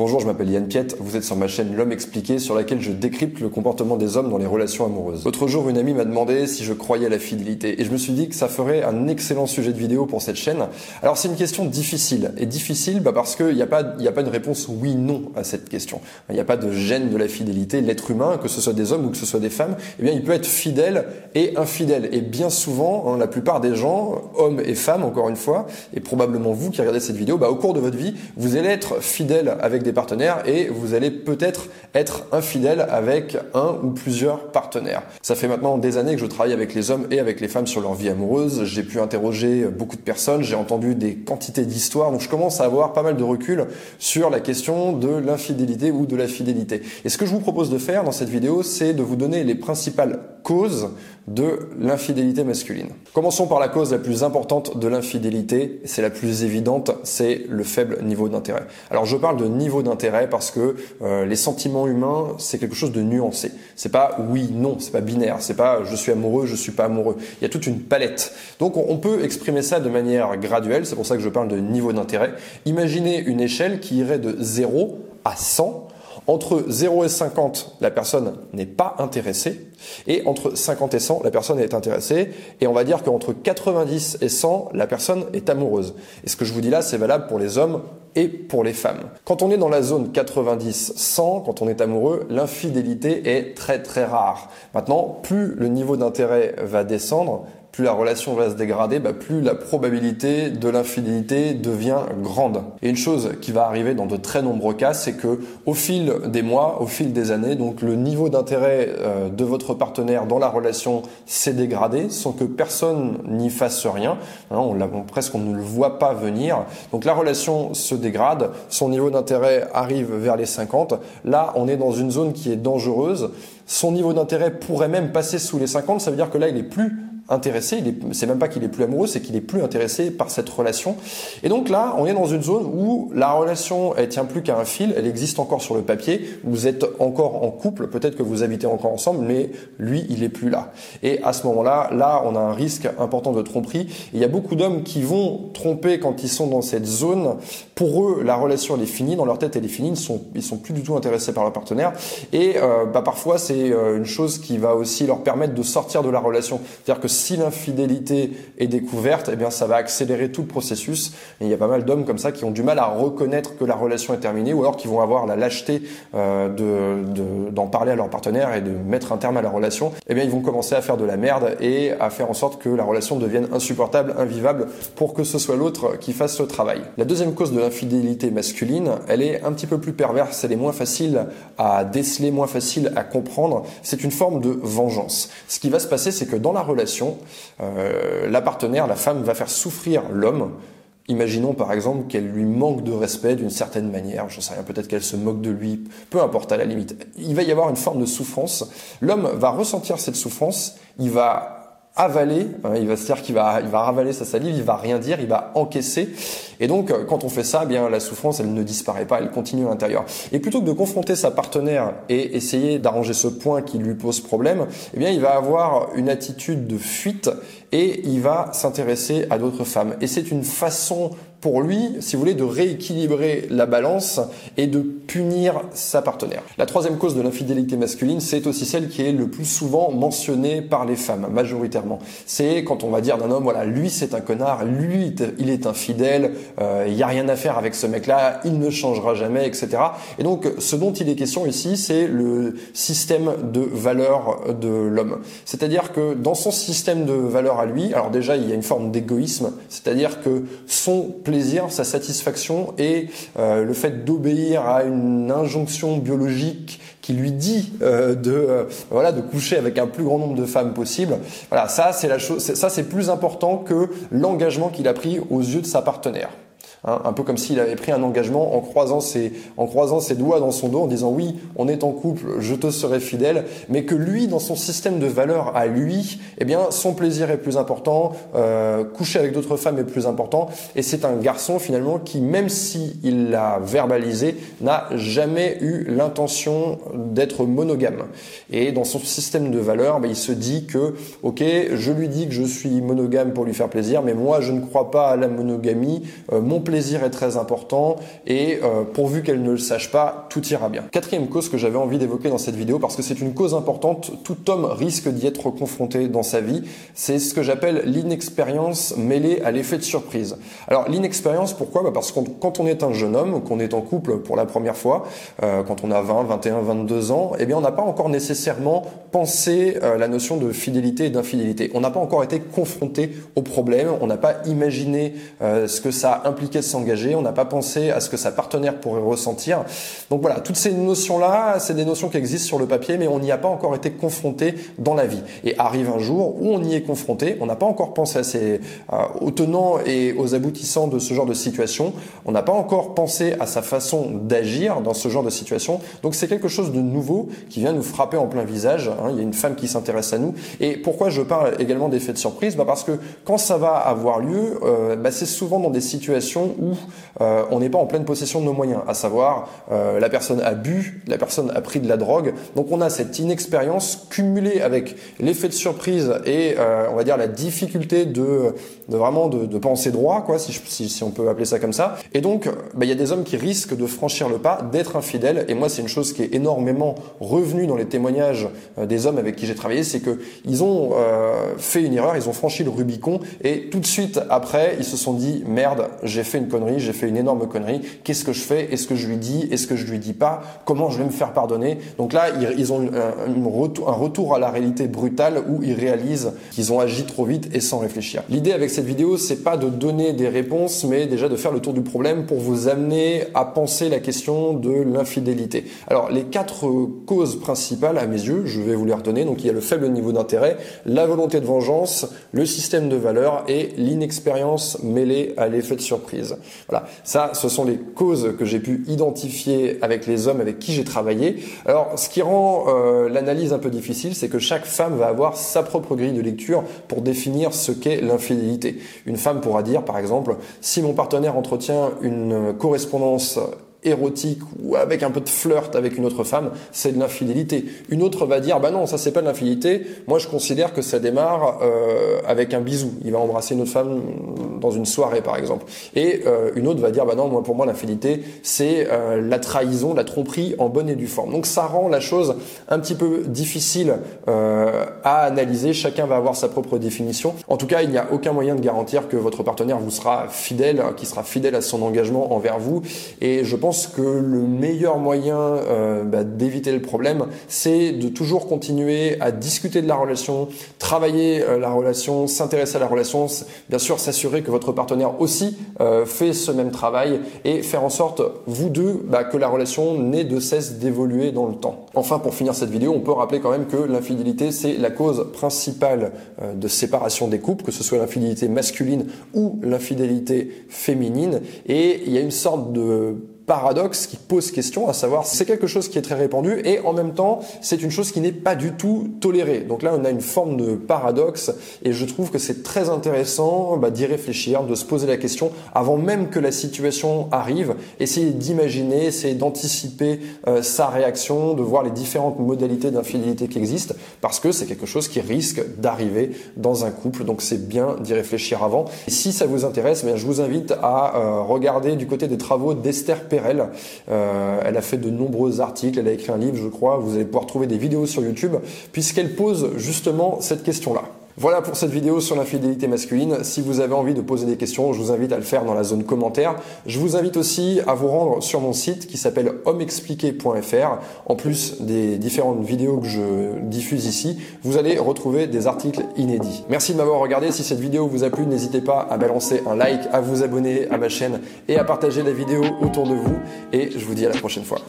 Bonjour, je m'appelle Yann Piette, vous êtes sur ma chaîne L'Homme Expliqué sur laquelle je décrypte le comportement des hommes dans les relations amoureuses. L'autre jour, une amie m'a demandé si je croyais à la fidélité et je me suis dit que ça ferait un excellent sujet de vidéo pour cette chaîne. Alors c'est une question difficile et difficile bah, parce qu'il n'y a, pas, a pas de réponse oui-non à cette question. Il n'y a pas de gêne de la fidélité. L'être humain, que ce soit des hommes ou que ce soit des femmes, eh bien il peut être fidèle et infidèle. Et bien souvent, hein, la plupart des gens, hommes et femmes encore une fois, et probablement vous qui regardez cette vidéo, bah, au cours de votre vie, vous allez être fidèle avec des partenaires et vous allez peut-être être infidèle avec un ou plusieurs partenaires. Ça fait maintenant des années que je travaille avec les hommes et avec les femmes sur leur vie amoureuse. J'ai pu interroger beaucoup de personnes, j'ai entendu des quantités d'histoires, donc je commence à avoir pas mal de recul sur la question de l'infidélité ou de la fidélité. Et ce que je vous propose de faire dans cette vidéo, c'est de vous donner les principales causes de l'infidélité masculine. Commençons par la cause la plus importante de l'infidélité, c'est la plus évidente, c'est le faible niveau d'intérêt. Alors je parle de niveau d'intérêt parce que euh, les sentiments humains, c'est quelque chose de nuancé. C'est pas oui, non, c'est pas binaire, c'est pas je suis amoureux, je suis pas amoureux. Il y a toute une palette. Donc on, on peut exprimer ça de manière graduelle, c'est pour ça que je parle de niveau d'intérêt. Imaginez une échelle qui irait de 0 à 100 entre 0 et 50, la personne n'est pas intéressée. Et entre 50 et 100, la personne est intéressée. Et on va dire qu'entre 90 et 100, la personne est amoureuse. Et ce que je vous dis là, c'est valable pour les hommes et pour les femmes. Quand on est dans la zone 90-100, quand on est amoureux, l'infidélité est très très rare. Maintenant, plus le niveau d'intérêt va descendre, plus la relation va se dégrader, bah, plus la probabilité de l'infidélité devient grande. Et une chose qui va arriver dans de très nombreux cas, c'est que au fil des mois, au fil des années, donc le niveau d'intérêt euh, de votre partenaire dans la relation s'est dégradé sans que personne n'y fasse rien. Hein, on, on, presque on ne le voit pas venir. Donc la relation se dégrade, son niveau d'intérêt arrive vers les 50. Là, on est dans une zone qui est dangereuse. Son niveau d'intérêt pourrait même passer sous les 50. Ça veut dire que là, il est plus intéressé, c'est même pas qu'il est plus amoureux, c'est qu'il est plus intéressé par cette relation. Et donc là, on est dans une zone où la relation, elle tient plus qu'à un fil, elle existe encore sur le papier, vous êtes encore en couple, peut-être que vous habitez encore ensemble, mais lui, il est plus là. Et à ce moment-là, là, on a un risque important de tromperie. il y a beaucoup d'hommes qui vont tromper quand ils sont dans cette zone. Pour eux, la relation, elle est finie, dans leur tête, elle est finie, ils sont, sont plus du tout intéressés par leur partenaire. Et euh, bah, parfois, c'est euh, une chose qui va aussi leur permettre de sortir de la relation. C'est-à-dire que si l'infidélité est découverte, eh bien ça va accélérer tout le processus. Et il y a pas mal d'hommes comme ça qui ont du mal à reconnaître que la relation est terminée, ou alors qui vont avoir la lâcheté euh, de, d'en parler à leur partenaire et de mettre un terme à la relation. Eh bien ils vont commencer à faire de la merde et à faire en sorte que la relation devienne insupportable, invivable, pour que ce soit l'autre qui fasse le travail. La deuxième cause de l'infidélité masculine, elle est un petit peu plus perverse, elle est moins facile à déceler, moins facile à comprendre. C'est une forme de vengeance. Ce qui va se passer, c'est que dans la relation, euh, la partenaire, la femme, va faire souffrir l'homme. Imaginons par exemple qu'elle lui manque de respect d'une certaine manière, je sais rien, peut-être qu'elle se moque de lui, peu importe à la limite. Il va y avoir une forme de souffrance. L'homme va ressentir cette souffrance, il va avaler, hein, il va se dire qu'il va, il va ravaler sa salive, il va rien dire, il va encaisser. Et donc, euh, quand on fait ça, eh bien la souffrance, elle ne disparaît pas, elle continue à l'intérieur. Et plutôt que de confronter sa partenaire et essayer d'arranger ce point qui lui pose problème, eh bien, il va avoir une attitude de fuite et il va s'intéresser à d'autres femmes. Et c'est une façon pour lui, si vous voulez, de rééquilibrer la balance et de punir sa partenaire. La troisième cause de l'infidélité masculine, c'est aussi celle qui est le plus souvent mentionnée par les femmes, majoritairement. C'est quand on va dire d'un homme, voilà, lui c'est un connard, lui il est infidèle, euh, il n'y a rien à faire avec ce mec-là, il ne changera jamais, etc. Et donc, ce dont il est question ici, c'est le système de valeurs de l'homme. C'est-à-dire que dans son système de valeurs à lui, alors déjà, il y a une forme d'égoïsme, c'est-à-dire que son sa satisfaction et euh, le fait d'obéir à une injonction biologique qui lui dit euh, de euh, voilà de coucher avec un plus grand nombre de femmes possible. Voilà, ça c'est la chose, ça c'est plus important que l'engagement qu'il a pris aux yeux de sa partenaire. Hein, un peu comme s'il avait pris un engagement en croisant, ses, en croisant ses doigts dans son dos en disant oui, on est en couple, je te serai fidèle, mais que lui, dans son système de valeurs à lui, eh bien, son plaisir est plus important, euh, coucher avec d'autres femmes est plus important, et c'est un garçon finalement qui, même si il l'a verbalisé, n'a jamais eu l'intention d'être monogame. Et dans son système de valeurs, ben, il se dit que, ok, je lui dis que je suis monogame pour lui faire plaisir, mais moi, je ne crois pas à la monogamie, euh, mon est très important et euh, pourvu qu'elle ne le sache pas, tout ira bien. Quatrième cause que j'avais envie d'évoquer dans cette vidéo parce que c'est une cause importante, tout homme risque d'y être confronté dans sa vie, c'est ce que j'appelle l'inexpérience mêlée à l'effet de surprise. Alors l'inexpérience, pourquoi? Bah Parce que quand on est un jeune homme, qu'on est en couple pour la première fois, euh, quand on a 20, 21, 22 ans, eh bien on n'a pas encore nécessairement pensé euh, la notion de fidélité et d'infidélité. On n'a pas encore été confronté au problème, on n'a pas imaginé ce que ça impliquait s'engager, on n'a pas pensé à ce que sa partenaire pourrait ressentir. Donc voilà, toutes ces notions-là, c'est des notions qui existent sur le papier, mais on n'y a pas encore été confronté dans la vie. Et arrive un jour où on y est confronté, on n'a pas encore pensé à ces, euh, aux tenants et aux aboutissants de ce genre de situation, on n'a pas encore pensé à sa façon d'agir dans ce genre de situation. Donc c'est quelque chose de nouveau qui vient nous frapper en plein visage. Hein. Il y a une femme qui s'intéresse à nous. Et pourquoi je parle également d'effet de surprise? Bah Parce que quand ça va avoir lieu, euh, bah c'est souvent dans des situations où euh, on n'est pas en pleine possession de nos moyens, à savoir la personne a bu, la personne a pris de la drogue. Donc on a cette inexpérience cumulée avec l'effet de surprise et on va dire la difficulté de, vraiment de, penser droit, quoi, si, on peut appeler ça comme ça. Et donc, bah, il y a des hommes qui risquent de franchir le pas, d'être infidèles. Et moi, c'est une chose qui est énormément revenue dans les témoignages euh, des hommes avec qui j'ai travaillé, c'est que ils ont euh, fait une erreur, ils ont franchi le Rubicon, et tout de suite après, ils se sont dit merde, j'ai fait une connerie, j'ai fait une énorme connerie. Qu'est-ce que je fais? Est-ce que je lui dis? Est-ce que je lui dis pas? Comment je vais me faire pardonner? Donc là, ils, ont un, retour, un retour à la réalité brutale où ils réalisent qu'ils ont agi trop vite et sans réfléchir. L'idée avec cette vidéo, c'est pas de donner des réponses, mais déjà de faire le tour du problème pour vous amener à penser la question de l'infidélité. Alors, les quatre causes principales, à mes yeux, je vais vous les redonner. Donc, il y a le faible niveau d'intérêt, la volonté de vengeance, le système de valeurs et l'inexpérience mêlée à l'effet de surprise. Voilà. Ça, ce sont les causes que j'ai pu identifier avec les hommes avec qui j'ai travaillé. Alors, ce qui rend euh, l'analyse un peu difficile, c'est que chaque femme va avoir sa propre grille de lecture pour définir ce qu'est l'infidélité. Une femme pourra dire, par exemple, si mon partenaire entretient une correspondance érotique ou avec un peu de flirt avec une autre femme, c'est de l'infidélité. Une autre va dire bah non, ça c'est pas de l'infidélité. Moi je considère que ça démarre euh, avec un bisou. Il va embrasser une autre femme dans une soirée par exemple. Et euh, une autre va dire bah non, moi pour moi l'infidélité c'est euh, la trahison, la tromperie en bonne et due forme. Donc ça rend la chose un petit peu difficile euh, à analyser. Chacun va avoir sa propre définition. En tout cas, il n'y a aucun moyen de garantir que votre partenaire vous sera fidèle, qui sera fidèle à son engagement envers vous. Et je pense que le meilleur moyen euh, bah, d'éviter le problème, c'est de toujours continuer à discuter de la relation, travailler euh, la relation, s'intéresser à la relation, bien sûr s'assurer que votre partenaire aussi euh, fait ce même travail et faire en sorte, vous deux, bah, que la relation n'ait de cesse d'évoluer dans le temps. Enfin, pour finir cette vidéo, on peut rappeler quand même que l'infidélité, c'est la cause principale de séparation des couples, que ce soit l'infidélité masculine ou l'infidélité féminine. Et il y a une sorte de paradoxe qui pose question, à savoir c'est quelque chose qui est très répandu et en même temps c'est une chose qui n'est pas du tout tolérée. Donc là on a une forme de paradoxe et je trouve que c'est très intéressant bah, d'y réfléchir, de se poser la question avant même que la situation arrive, essayer d'imaginer, essayer d'anticiper euh, sa réaction, de voir les différentes modalités d'infidélité qui existent parce que c'est quelque chose qui risque d'arriver dans un couple. Donc c'est bien d'y réfléchir avant. Et si ça vous intéresse, bien, je vous invite à euh, regarder du côté des travaux d'Esther Euh, elle a fait de nombreux articles, elle a écrit un livre, je crois. Vous allez pouvoir trouver des vidéos sur YouTube, puisqu'elle pose justement cette question-là. Voilà pour cette vidéo sur l'infidélité masculine. Si vous avez envie de poser des questions, je vous invite à le faire dans la zone commentaire. Je vous invite aussi à vous rendre sur mon site qui s'appelle hommeexpliqué.fr. En plus des différentes vidéos que je diffuse ici, vous allez retrouver des articles inédits. Merci de m'avoir regardé. Si cette vidéo vous a plu, n'hésitez pas à balancer un like, à vous abonner à ma chaîne et à partager la vidéo autour de vous. Et je vous dis à la prochaine fois.